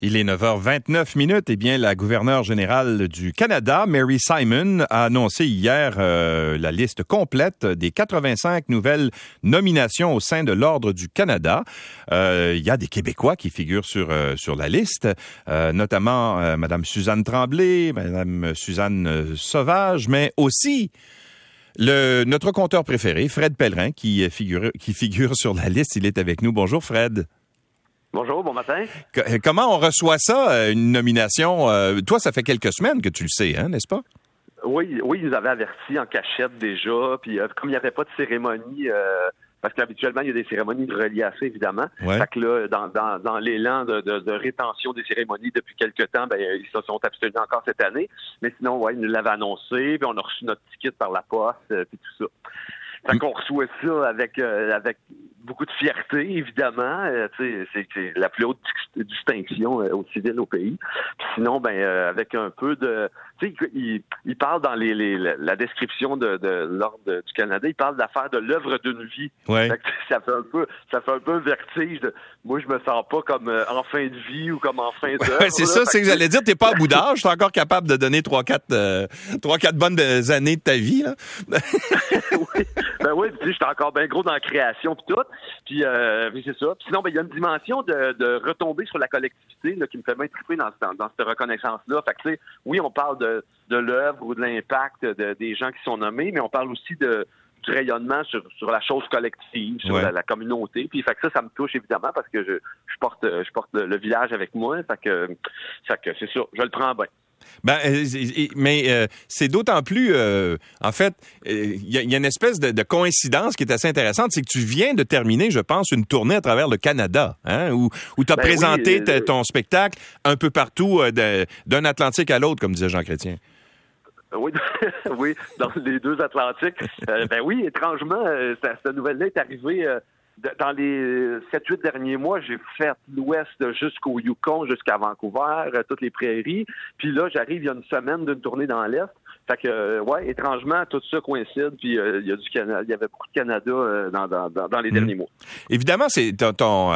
Il est 9h29 minutes. Eh bien, la gouverneure générale du Canada, Mary Simon, a annoncé hier euh, la liste complète des 85 nouvelles nominations au sein de l'Ordre du Canada. Euh, il y a des Québécois qui figurent sur, euh, sur la liste, notamment Madame Suzanne Tremblay, Madame Suzanne Sauvage, mais aussi notre compteur préféré, Fred Pellerin, qui figure, qui figure sur la liste. Il est avec nous. Bonjour, Fred. Bonjour, bon matin. Euh, comment on reçoit ça, euh, une nomination? Euh, toi, ça fait quelques semaines que tu le sais, hein, n'est-ce pas? Oui, oui, ils nous avaient avertis en cachette déjà. Puis comme il n'y avait pas de cérémonie, parce qu'habituellement, il y a des cérémonies reliées à ça, évidemment. Fait que là, dans, dans, l'élan de, rétention des cérémonies depuis quelques temps, ben, ils se sont abstenus encore cette année. Mais sinon, ouais, ils nous l'avaient annoncé, puis on a reçu notre ticket par la poste, puis tout ça. Fait qu'on reçoit ça avec, avec beaucoup de fierté, évidemment. Euh, c'est la plus haute distinction euh, au civil au pays. sinon, ben euh, avec un peu de... Tu sais, il, il, parle dans les, les, la description de, de l'Ordre du Canada, il parle de l'affaire de l'œuvre d'une vie. Ouais. ça fait un peu ça fait un peu vertige. De, moi, je me sens pas comme en fin de vie ou comme en fin d'œuvre. c'est ça, c'est que, j'allais dire, t'es pas à bout d'âge, t'es encore capable de donner trois, quatre, trois, quatre bonnes années de ta vie, là. oui. Ben oui, tu sais, j'étais encore bien gros dans la création pis tout. Puis, euh, c'est ça. sinon, ben, il y a une dimension de, de retomber sur la collectivité là, qui me fait bien triper dans, dans, cette reconnaissance-là. Fait que, tu sais, oui, on parle de, de l'œuvre ou de l'impact de, des gens qui sont nommés, mais on parle aussi de du rayonnement sur, sur la chose collective, sur la, communauté. Puis fait que ça, ça me touche évidemment parce que je, je porte je porte le, village avec moi. Fait que, fait que c'est ça, je le prends bien. Ben, euh, mais euh, c'est d'autant plus, euh, en fait, il y, a une espèce de, coïncidence qui est assez intéressante, c'est que tu viens de terminer, je pense, une tournée à travers le Canada, hein, où, où tu as ben présenté ton spectacle un peu partout, d'un Atlantique à l'autre, comme disait Jean Chrétien. Oui, oui, dans les deux Atlantiques. ben oui, étrangement, cette nouvelle-là est arrivée dans les 7-8 derniers mois, j'ai fait l'ouest jusqu'au Yukon, jusqu'à Vancouver, euh, toutes les prairies. Puis là, j'arrive il y a une semaine d'une tournée dans l'Est. Fait que, euh, ouais, étrangement, tout ça coïncide. Puis euh, il y a du Canada, il y avait beaucoup de Canada dans, dans, dans, les mhm. derniers mois. Évidemment, c'est ton,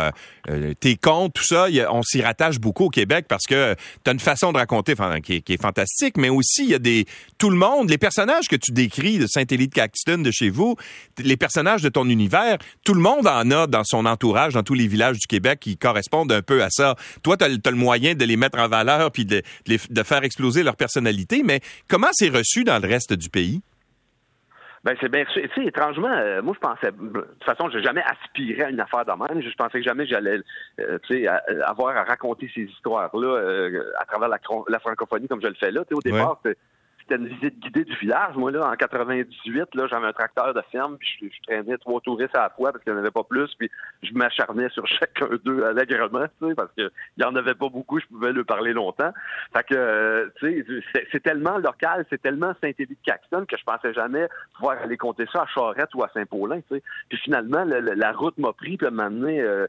tes contes, tout ça, on s'y rattache beaucoup au Québec parce que tu as une façon de raconter qui, est, qui, est, fantastique, mais aussi il y a des tout le monde, les personnages que tu décris de Saint-Élie de Caxton, de chez vous, les personnages de ton univers, tout le monde en a dans son entourage, dans tous les villages du Québec qui correspondent un peu à ça. Toi, tu as, le moyen de les mettre en valeur puis de, de, faire exploser leur personnalité, mais comment c'est reçu dans le reste du pays? Ben c'est bien Tu sais, étrangement, euh, moi je pensais, de toute façon, j'ai jamais aspiré à une affaire de même. Je pensais que jamais j'allais, euh, tu sais, avoir à raconter ces histoires-là euh, à travers la, francophonie comme je le fais là. au départ, c'était une visite guidée du village. Moi, là, en 98, là, j'avais un tracteur de ferme, puis je, traînais trois touristes à la fois parce qu'il n'y en avait pas plus, puis je m'acharnais sur chacun d'eux allègrement, tu sais, parce qu'il n'y en avait pas beaucoup, je pouvais leur parler longtemps. Fait que, euh, tu sais, c'est tellement local, c'est tellement Saint-Élie de Caxton que je pensais jamais pouvoir aller compter ça à Charette ou à Saint-Paulin, tu sais. Puis finalement, la route m'a pris, puis m'a amené, euh,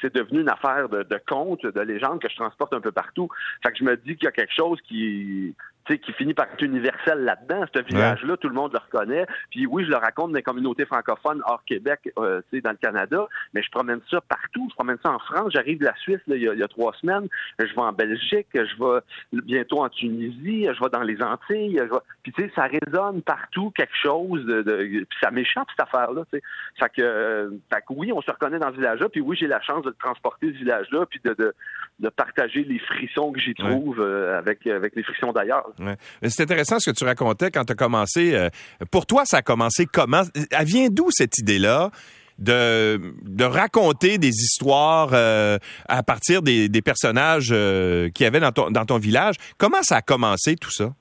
c'est devenu une affaire de, de conte, de légende que je transporte un peu partout. Fait que je me dis qu'il y a quelque chose qui, qui finit par être universel là-dedans. Ce village-là, tout le monde le reconnaît. Puis oui, je le raconte dans les communautés francophones hors Québec, euh, dans le Canada, mais je promène ça partout. Je promène ça en France. J'arrive de la Suisse il, y a, trois semaines. Je vais en Belgique. Je vais bientôt en Tunisie. Je vais dans les Antilles. Puis tu sais, ça résonne partout quelque chose. De, Puis ça m'échappe cette affaire-là. Fait que, euh, fait que oui, on se reconnaît dans ce village-là. Puis oui, j'ai la chance de le transporter ce village-là, puis de, de, de, partager les frissons que j'y trouve euh, avec avec les frissons d'ailleurs. C'est intéressant ce que tu racontais quand tu as commencé. Euh, pour toi, ça a commencé comment? Elle vient d'où cette idée-là? De, de raconter des histoires euh, à partir des, des personnages euh, qu'il y avait dans ton, dans ton village? Comment ça a commencé tout ça?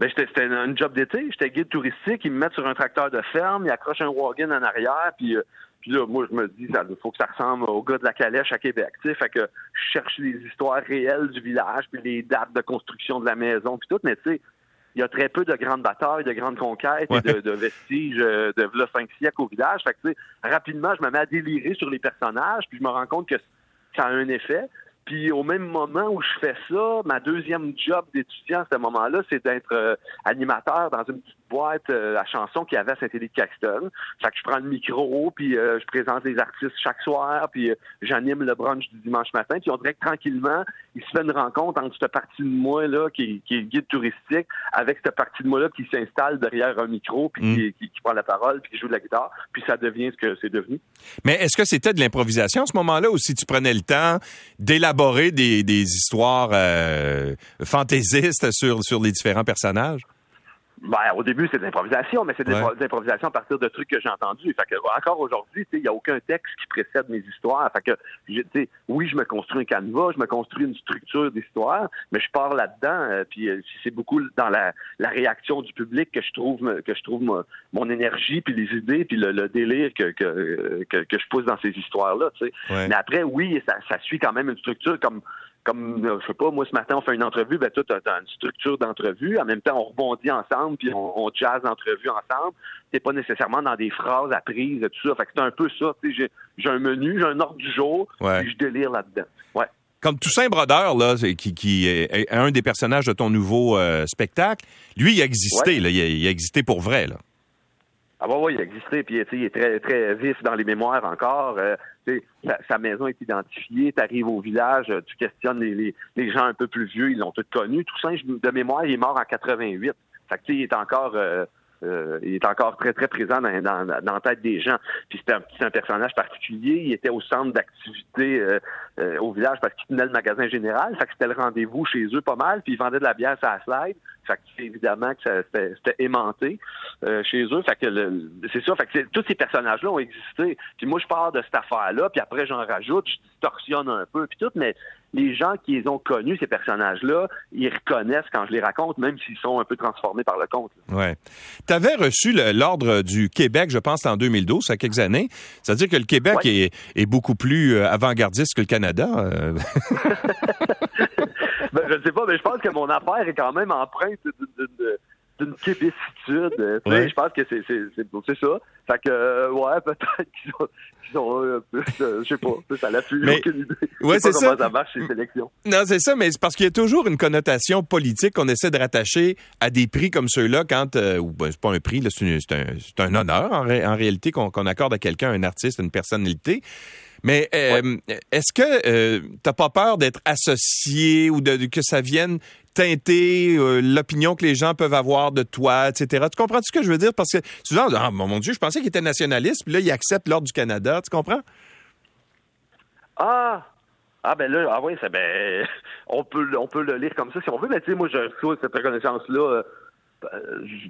Ben, c'était un job d'été. J'étais guide touristique. Ils me mettent sur un tracteur de ferme, ils accrochent un wagon en arrière, puis puis là, moi, je me dis, il faut que ça ressemble au gars de la calèche à Québec. Sais, fait que je cherche les histoires réelles du village, puis les dates de construction de la maison, puis tout. Mais tu sais, il y a très peu de grandes batailles, de grandes conquêtes et de, vestiges euh, de là, cinq siècles au village. Fait que, tu sais, rapidement, je me mets à délirer sur les personnages, puis je me rends compte que ça a un effet. Puis au même moment où je fais ça, ma deuxième job d'étudiant à ce moment-là, c'est d'être euh, animateur dans une petite boîte à chansons qu'il y avait à Saint-Élie-de-Caxton. Fait que je prends le micro, puis je présente les artistes chaque soir, puis j'anime le brunch du dimanche matin. Puis on dirait que tranquillement, il se fait une rencontre entre cette partie de moi là qui, est guide touristique avec cette partie de moi là qui s'installe derrière un micro, puis mm. qui, prend la parole, puis qui joue de la guitare, puis ça devient ce que c'est devenu. Mais est-ce que c'était de l'improvisation à ce moment-là, ou si tu prenais le temps d'élaborer des, histoires euh, fantaisistes sur, sur les différents personnages? Ben, au début, c'est de l'improvisation, mais c'est de l'improvisation à partir de trucs que j'ai entendus. Fait que, encore aujourd'hui, il n'y a aucun texte qui précède mes histoires. Fait que, oui, je me construis un canevas, je me construis une structure d'histoire, mais je pars là-dedans, euh, puis euh, c'est beaucoup dans la, réaction du public que je trouve que je trouve mon énergie, puis les idées, puis le, délire que, que, que, je pousse dans ces histoires-là. Mais après, oui, ça, ça suit quand même une structure comme comme, euh, je sais pas, moi, ce matin, on fait une entrevue, ben, toi, tu as, une structure d'entrevue. En même temps, on rebondit ensemble, puis on, on jazz l'entrevue ensemble. T'es pas nécessairement dans des phrases apprises, tout ça. Fait que c'est un peu ça. J'ai, j'ai un menu, j'ai un ordre du jour, puis je délire là-dedans. Ouais. Comme Toussaint Brodeur, là, qui, qui est un des personnages de ton nouveau euh, spectacle, lui, il a existé, là, il a, existé pour vrai, là. Ah bah oui, il a existé, puis il est très, très vif dans les mémoires encore. Euh, sa, maison est identifiée, tu arrives au village, euh, tu questionnes les, gens un peu plus vieux, ils l'ont tous connu. Toussaint, de mémoire, il est mort en 88. Fait que, il est encore... Euh, euh, il est encore très, très présent dans, dans, dans la tête des gens. Puis c'est un, un, personnage particulier. Il était au centre d'activité au village parce qu'il tenait le magasin général. Fait que c'était le rendez-vous chez eux pas mal. Puis il vendait de la bière sur la slide. Fait que évidemment que c'était aimanté euh, chez eux. Fait que c'est ça. Fait que tous ces personnages-là ont existé. Puis moi, je pars de cette affaire-là, puis après j'en rajoute, je distorsionne un peu, puis tout, mais les gens qui les ont connus, ces personnages-là, ils reconnaissent quand je les raconte, même s'ils sont un peu transformés par le conte. Ouais. Tu avais reçu l'ordre du Québec, je pense, en 2012, il y a quelques années. C'est-à-dire que le Québec est, est, beaucoup plus euh, avant-gardiste que le Canada. Euh. ben, je ne sais pas, mais je pense que mon affaire est quand même empreinte d'une québécitude. Je pense que c'est ça. Fait que, euh, ouais, peut-être qu'ils ont, qu'ils ont un peu, je sais pas, ça l'a plus aucune idée. Ouais, c'est ça. ça marche ces sélections. Non, c'est ça, mais c'est parce qu'il y a toujours une connotation politique qu'on essaie de rattacher à des prix comme ceux-là quand, euh, ou ben, c'est pas un prix, c'est un, un, honneur en, en réalité qu'on accorde à quelqu'un, un artiste, une personnalité. Mais euh, est-ce que euh, t'as pas peur d'être associé ou de, que ça vienne teinter euh, l'opinion que les gens peuvent avoir de toi, etc. Tu comprends ce que je veux dire? Parce que souvent, ah, mon Dieu, je pensais qu'il était nationaliste, puis là, il accepte l'ordre du Canada. Tu comprends? Ah! Ah ben là, ah oui, ça ben on peut on peut le lire comme ça si on veut, mais tu sais, moi je reçois cette reconnaissance-là.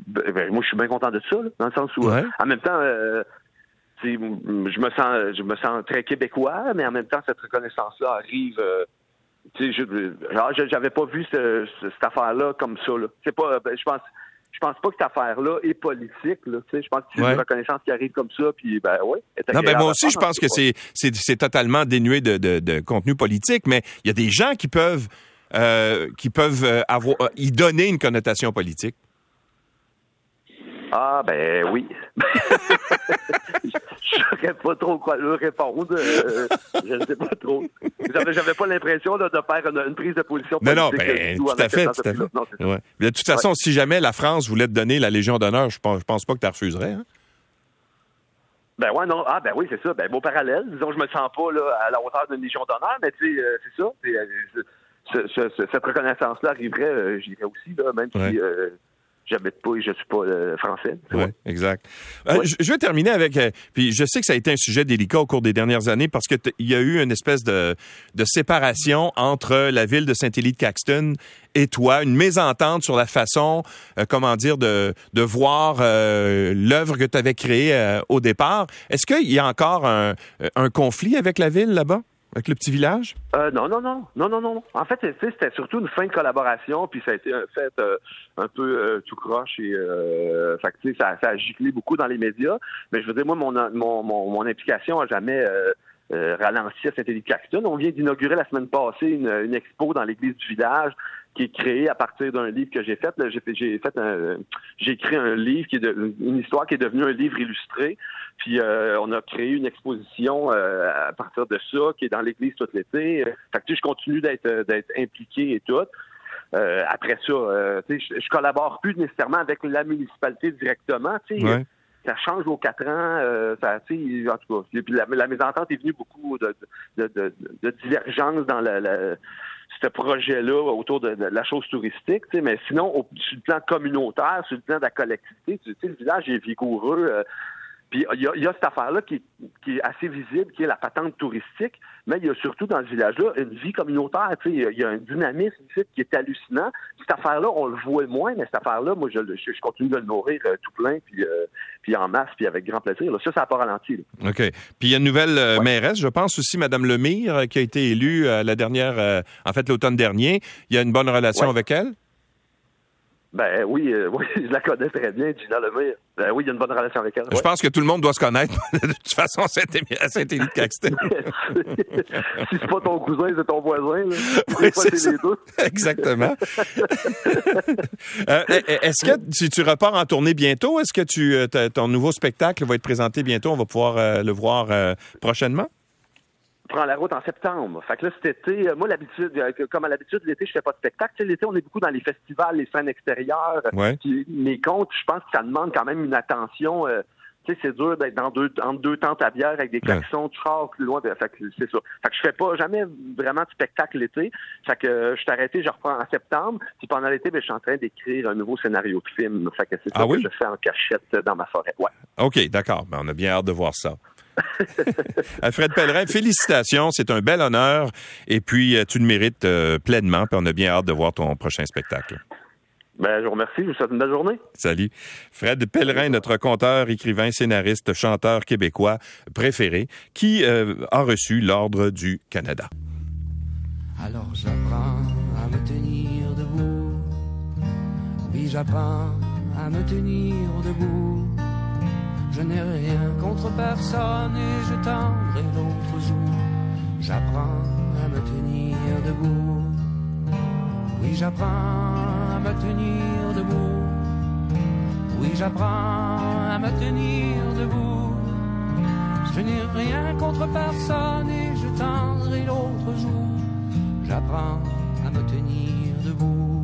Ben, ben, moi je suis bien content de ça, dans le sens où en même temps je me sens je me sens très québécois, mais en même temps, cette reconnaissance-là arrive. Euh, je j'avais pas vu cette affaire-là comme ça. C'est pas, ben, je pense, je pense pas que cette affaire-là est politique. Là, je pense que c'est une reconnaissance qui arrive comme ça. Puis ben ouais. Non, ben moi aussi, je pense que c'est c'est totalement dénué de, de, contenu politique, mais il y a des gens qui peuvent euh, qui peuvent euh, avoir y donner une connotation politique. Ah ben oui. je saurais pas trop quoi leur répondre. Euh, je ne sais pas trop. J'avais, j'avais pas l'impression de faire une, prise de position. Non, non, ben, tout, à fait. Tout à fait. ouais. De toute façon, si jamais la France voulait te donner la Légion d'honneur, je pense, je pense pas que tu refuserais. Hein? Ben ouais, non. Ah ben oui, c'est ça. Ben beau parallèle. Disons, je me sens pas là, à la hauteur d'une Légion d'honneur, mais tu sais, euh, c'est ça. Euh, cette reconnaissance-là arriverait, j'irais aussi, là, même si j'habite pas et je suis pas euh, français. Oui, exact. Euh, je, vais terminer avec, euh, puis je sais que ça a été un sujet délicat au cours des dernières années parce que il y a eu une espèce de, de séparation entre la ville de Saint-Élie-de-Caxton et toi, une mésentente sur la façon, comment dire, de, de voir l'œuvre que tu avais créée au départ. Est-ce qu'il y a encore un, un conflit avec la ville là-bas? Avec le petit village? Euh, non, non, non, non, non, non. En fait, c'était surtout une fin de collaboration, puis ça a été un fait euh, un peu euh, tout croche et euh, fait ça, ça a giclé beaucoup dans les médias. Mais je veux dire, moi, mon, mon, mon, implication a jamais ralenti à Saint-Élie-Caxton. On vient d'inaugurer la semaine passée une, une expo dans l'église du village qui est créé à partir d'un livre que j'ai fait. J'ai fait, un, j'ai écrit un livre qui est de, une histoire qui est devenue un livre illustré. Puis euh, on a créé une exposition euh, à partir de ça qui est dans l'église tout l'été. Fait que tu sais, je continue d'être d'être impliqué et tout. après ça, je, je collabore plus nécessairement avec la municipalité directement. Ouais ça change aux quatre ans. ça, en tout cas, la, la, mésentente est venue beaucoup de, de, de, de divergence dans la, la, ce projet-là autour de, la chose touristique, mais sinon, au, sur le plan communautaire, sur le plan de la collectivité, le village est vigoureux. Euh, puis il y, a, cette affaire-là qui, est assez visible, qui est la patente touristique, mais il y a surtout dans ce village-là une vie communautaire. Il y, a un dynamisme ici qui est hallucinant. Cette affaire-là, on le voit moins, mais cette affaire-là, moi, je, je, continue de le nourrir euh, tout plein, puis, euh, puis en masse, puis avec grand plaisir. Ça, ça n'a pas ralenti. OK. Puis il y a une nouvelle euh, mairesse, je pense aussi, Mme Lemire, qui a été élue la dernière, en fait, l'automne dernier. Il y a une bonne relation avec elle? Ben oui, euh, oui, je la connais très bien, Gina Lemire. Ben oui, il y a une bonne relation avec elle. Je pense que tout le monde doit se connaître. de toute façon, c'est Saint-Élie de Caxton. si c'est pas ton cousin, c'est ton voisin. Là. Oui, c'est les deux. Exactement. euh, Est-ce que si tu repars en tournée bientôt, est-ce que tu, euh, ton nouveau spectacle va être présenté bientôt? On va pouvoir euh, le voir prochainement? Prend la route en septembre. Fait que là, cet été, euh, moi, l'habitude, euh, comme à l'habitude, l'été, je fais pas de spectacle. l'été, on est beaucoup dans les festivals, les scènes extérieures. Ouais. mes comptes, je pense que ça demande quand même une attention. Euh, tu sais, c'est dur d'être dans deux, entre deux tentes à bière avec des klaxons de char plus loin. Fait que c'est ça. Fait que je fais pas jamais vraiment de spectacle l'été. Fait que je suis arrêté, je reprends en septembre. Puis pendant l'été, ben, je suis en train d'écrire un nouveau scénario de film. Fait que c'est ça ah que je fais en cachette dans ma forêt. Ouais. OK, d'accord. Ben, on a bien hâte de voir ça. Alfred Pellerin, félicitations, c'est un bel honneur et puis euh, tu le mérites euh, pleinement, puis on a bien hâte de voir ton prochain spectacle. Ben, je vous remercie, je vous souhaite une belle journée. Salut. Fred Pellerin, notre conteur, écrivain, scénariste, chanteur québécois préféré, qui euh, a reçu l'Ordre du Canada. Alors j'apprends à me tenir debout. Oui, j'apprends à me tenir debout. Je n'ai rien contre personne et je tendrai l'autre jour. J'apprends à me tenir debout. Oui, j'apprends à me tenir debout. Oui, j'apprends à me tenir debout. Je n'ai rien contre personne et je tendrai l'autre jour. J'apprends à me tenir debout.